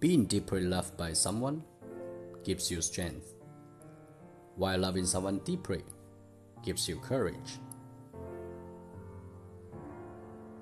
Being deeply loved by someone gives you strength, while loving someone deeply gives you courage.